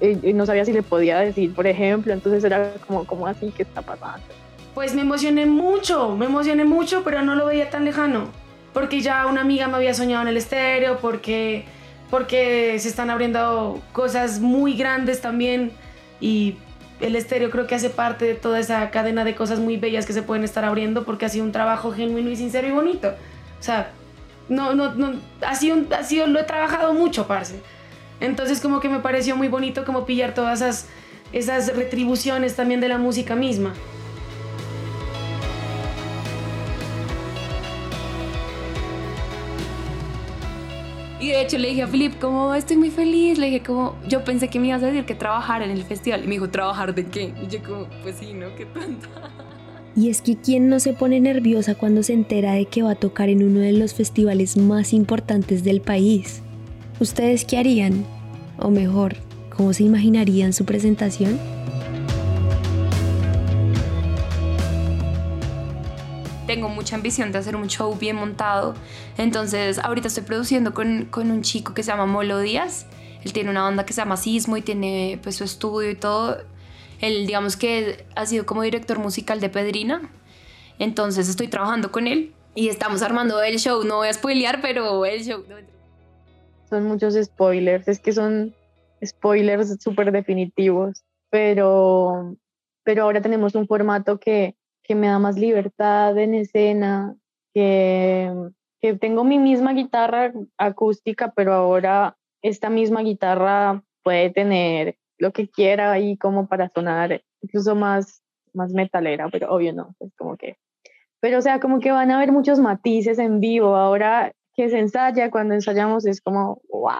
y, no sabía si le podía decir, por ejemplo, entonces era como, como así, ¿qué está pasando? Pues me emocioné mucho, me emocioné mucho, pero no lo veía tan lejano, porque ya una amiga me había soñado en el estéreo, porque, porque se están abriendo cosas muy grandes también y el estéreo creo que hace parte de toda esa cadena de cosas muy bellas que se pueden estar abriendo porque ha sido un trabajo genuino y sincero y bonito. O sea, no, no, no, ha sido, ha sido, lo he trabajado mucho, parce. Entonces como que me pareció muy bonito como pillar todas esas, esas retribuciones también de la música misma. Y de hecho le dije a Philip, como estoy muy feliz, le dije como, yo pensé que me ibas a decir que trabajar en el festival. Y me dijo, ¿trabajar de qué? Y yo como, pues sí, ¿no? Qué tonta. Y es que ¿quién no se pone nerviosa cuando se entera de que va a tocar en uno de los festivales más importantes del país? ¿Ustedes qué harían? O mejor, ¿cómo se imaginarían su presentación? Tengo mucha ambición de hacer un show bien montado. Entonces, ahorita estoy produciendo con, con un chico que se llama Molo Díaz. Él tiene una banda que se llama Sismo y tiene pues su estudio y todo. Él, digamos que ha sido como director musical de Pedrina. Entonces, estoy trabajando con él y estamos armando el show. No voy a spoilear, pero el show. Son muchos spoilers, es que son spoilers súper definitivos, pero, pero ahora tenemos un formato que, que me da más libertad en escena, que, que tengo mi misma guitarra acústica, pero ahora esta misma guitarra puede tener lo que quiera ahí como para sonar incluso más, más metalera, pero obvio no, es como que... Pero o sea, como que van a haber muchos matices en vivo. Ahora que se ensaya, cuando ensayamos es como, wow.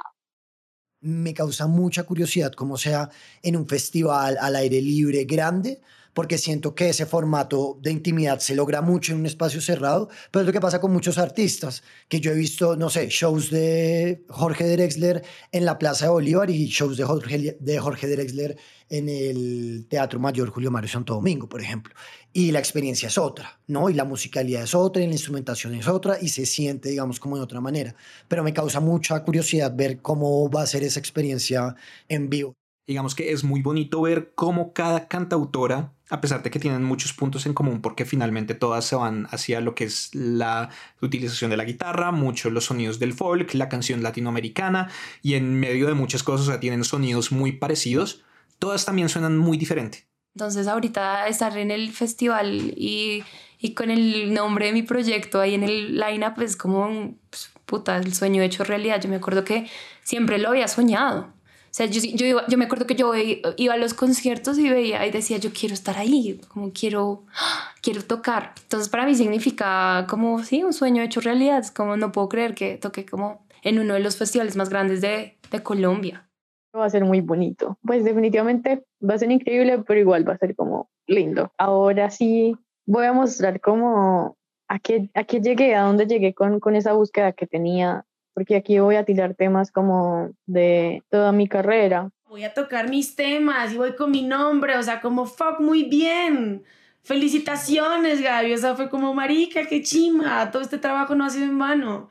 Me causa mucha curiosidad cómo sea en un festival al aire libre grande, porque siento que ese formato de intimidad se logra mucho en un espacio cerrado, pero es lo que pasa con muchos artistas, que yo he visto, no sé, shows de Jorge Drexler en la Plaza de Bolívar y shows de Jorge, de Jorge Drexler en el Teatro Mayor Julio Mario Santo Domingo, por ejemplo. Y la experiencia es otra, ¿no? Y la musicalidad es otra, y la instrumentación es otra, y se siente, digamos, como de otra manera. Pero me causa mucha curiosidad ver cómo va a ser esa experiencia en vivo. Digamos que es muy bonito ver cómo cada cantautora, a pesar de que tienen muchos puntos en común, porque finalmente todas se van hacia lo que es la utilización de la guitarra, muchos los sonidos del folk, la canción latinoamericana, y en medio de muchas cosas, o sea, tienen sonidos muy parecidos, todas también suenan muy diferente. Entonces ahorita estar en el festival y, y con el nombre de mi proyecto ahí en el line-up es como, pues, puta, el sueño hecho realidad. Yo me acuerdo que siempre lo había soñado. O sea, yo, yo, yo me acuerdo que yo iba a los conciertos y veía y decía, yo quiero estar ahí, como quiero, quiero tocar. Entonces para mí significa como, sí, un sueño hecho realidad. Es como, no puedo creer que toque como en uno de los festivales más grandes de, de Colombia. Va a ser muy bonito. Pues definitivamente va a ser increíble, pero igual va a ser como lindo. Ahora sí voy a mostrar cómo, a qué, a qué llegué, a dónde llegué con, con esa búsqueda que tenía porque aquí voy a tirar temas como de toda mi carrera. Voy a tocar mis temas y voy con mi nombre, o sea, como fuck, muy bien. Felicitaciones, Gaby, o sea, fue como marica, qué chima, todo este trabajo no ha sido en vano.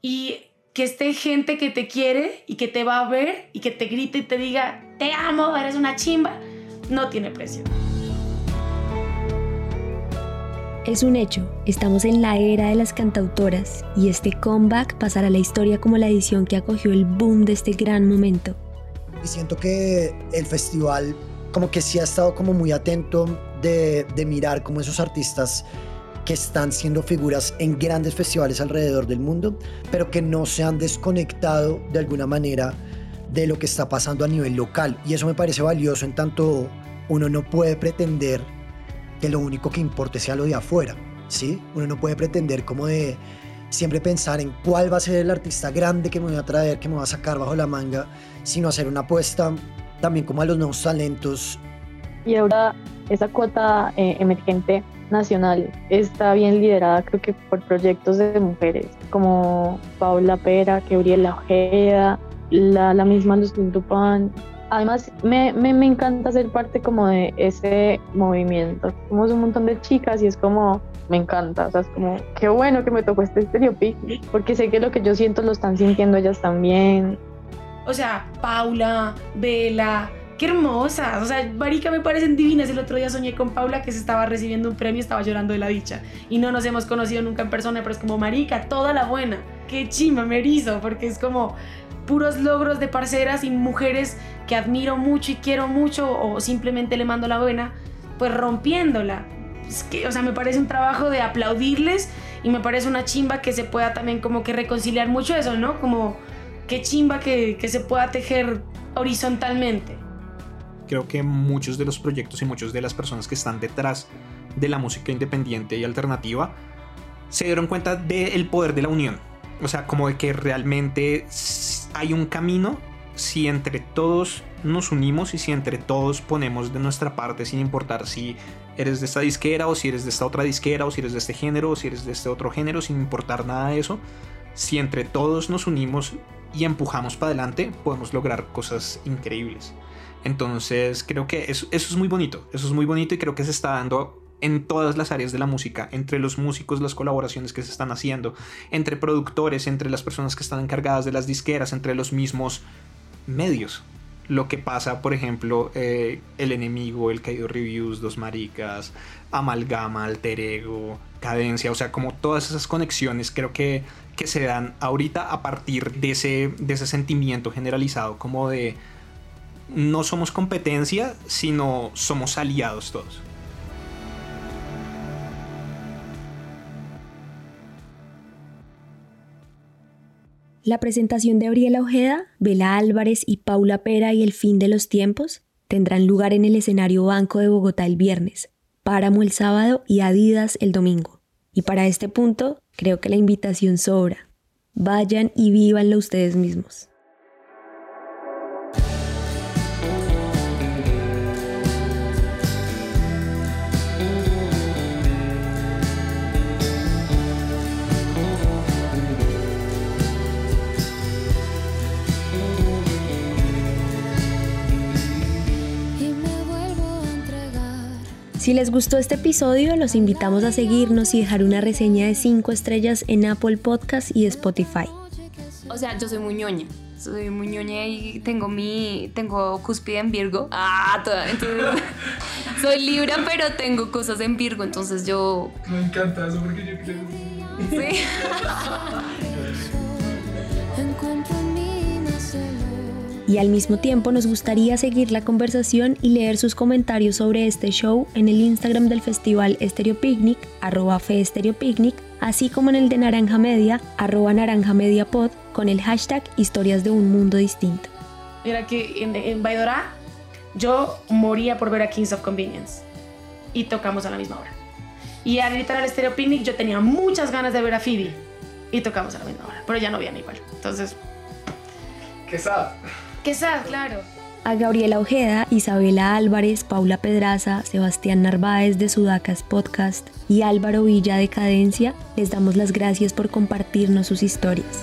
Y que esté gente que te quiere y que te va a ver y que te grite y te diga, te amo, eres una chimba, no tiene precio. Es un hecho, estamos en la era de las cantautoras y este comeback pasará a la historia como la edición que acogió el boom de este gran momento. Y siento que el festival como que sí ha estado como muy atento de, mirar como esos artistas que están siendo figuras en grandes festivales alrededor del mundo, pero que no se han desconectado de alguna manera de lo que está pasando a nivel local. Y eso me parece valioso en tanto uno no puede pretender que lo único que importe sea lo de afuera, ¿sí? Uno no puede pretender como de siempre pensar en cuál va a ser el artista grande que me voy a traer, que me va a sacar bajo la manga, sino hacer una apuesta también como a los nuevos talentos. Y ahora esa cuota eh, emergente nacional está bien liderada creo que por proyectos de mujeres como Paula Pera, Gabriela Ojeda, la, la misma Luz Tupan, además me, me, me, encanta ser parte como de ese movimiento. Somos un montón de chicas y es como, me encanta, o sea, es como, qué bueno que me tocó este estereopic, porque sé que lo que yo siento lo están sintiendo ellas también. O sea, Paula, Vela, qué hermosas, o sea, marica me parecen divinas. El otro día soñé con Paula que se estaba recibiendo un premio y estaba llorando de la dicha. Y no nos hemos conocido nunca en persona, pero es como, marica, toda la buena. Qué chima, me erizo, porque es como puros logros de parceras y mujeres que admiro mucho y quiero mucho o simplemente le mando la buena, pues rompiéndola. Es que, o sea, me parece un trabajo de aplaudirles y me parece una chimba que se pueda también como que reconciliar mucho eso, ¿no? Como qué chimba que, que se pueda tejer horizontalmente. Creo que muchos de los proyectos y muchas de las personas que están detrás de la música independiente y alternativa se dieron cuenta del poder de la unión. O sea, como de que realmente hay un camino si entre todos nos unimos y si entre todos ponemos de nuestra parte sin importar si eres de esta disquera o si eres de esta otra disquera o si eres de este género o si eres de este otro género, sin importar nada de eso, si entre todos nos unimos y empujamos para adelante, podemos lograr cosas increíbles. Entonces creo que eso, es muy bonito, eso es muy bonito y creo que se está dando en todas las áreas de la música, entre los músicos, las colaboraciones que se están haciendo, entre productores, entre las personas que están encargadas de las disqueras, entre los mismos medios. Lo que pasa, por ejemplo, eh, El Enemigo, El Caído Reviews, Dos Maricas, Amalgama, Alter Ego, Cadencia, o sea, como todas esas conexiones creo que, que se dan ahorita a partir de ese, de ese sentimiento generalizado como de no somos competencia, sino somos aliados todos. La presentación de Abriela Ojeda, Bela Álvarez y Paula Pera y El fin de los tiempos tendrán lugar en el escenario Banco de Bogotá el viernes, Páramo el sábado y Adidas el domingo. Y para este punto, creo que la invitación sobra. Vayan y vívanlo ustedes mismos. Si les gustó este episodio, los invitamos a seguirnos y dejar una reseña de 5 estrellas en Apple Podcast y Spotify. O sea, yo soy muy ñoña. Soy muy ñoña y tengo mi. Tengo cúspide en Virgo. Ah, toda. Entonces, soy Libra, pero tengo cosas en Virgo. Entonces yo. Me encanta eso porque yo creo. Sí. y al mismo tiempo nos gustaría seguir la conversación y leer sus comentarios sobre este show en el Instagram del Festival Estéreo Picnic, arroba Fe Picnic, así como en el de Naranja Media, arroba Naranja Media Pod, con el hashtag Historias de un Mundo Distinto. Mira que en, en Baidora yo moría por ver a Kings of Convenience y tocamos a la misma hora. Y al gritar al Estéreo Picnic yo tenía muchas ganas de ver a Phoebe y tocamos a la misma hora, pero ya no habían igual. Entonces... ¿Qué sabe? ¿Qué sabes? Claro. A Gabriela Ojeda, Isabela Álvarez, Paula Pedraza, Sebastián Narváez de Sudacas Podcast y Álvaro Villa de Cadencia les damos las gracias por compartirnos sus historias.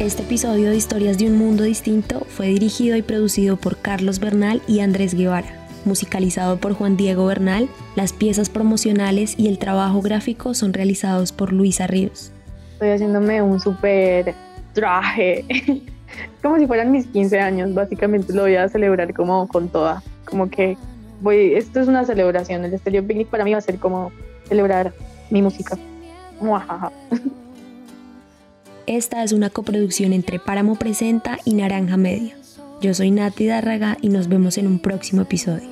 Este episodio de Historias de un Mundo Distinto fue dirigido y producido por Carlos Bernal y Andrés Guevara, musicalizado por Juan Diego Bernal, las piezas promocionales y el trabajo gráfico son realizados por Luisa Ríos estoy haciéndome un súper traje, como si fueran mis 15 años, básicamente lo voy a celebrar como con toda, como que voy, esto es una celebración, el Stereo Picnic para mí va a ser como celebrar mi música. Esta es una coproducción entre Páramo Presenta y Naranja Media. Yo soy Nati Darraga y nos vemos en un próximo episodio.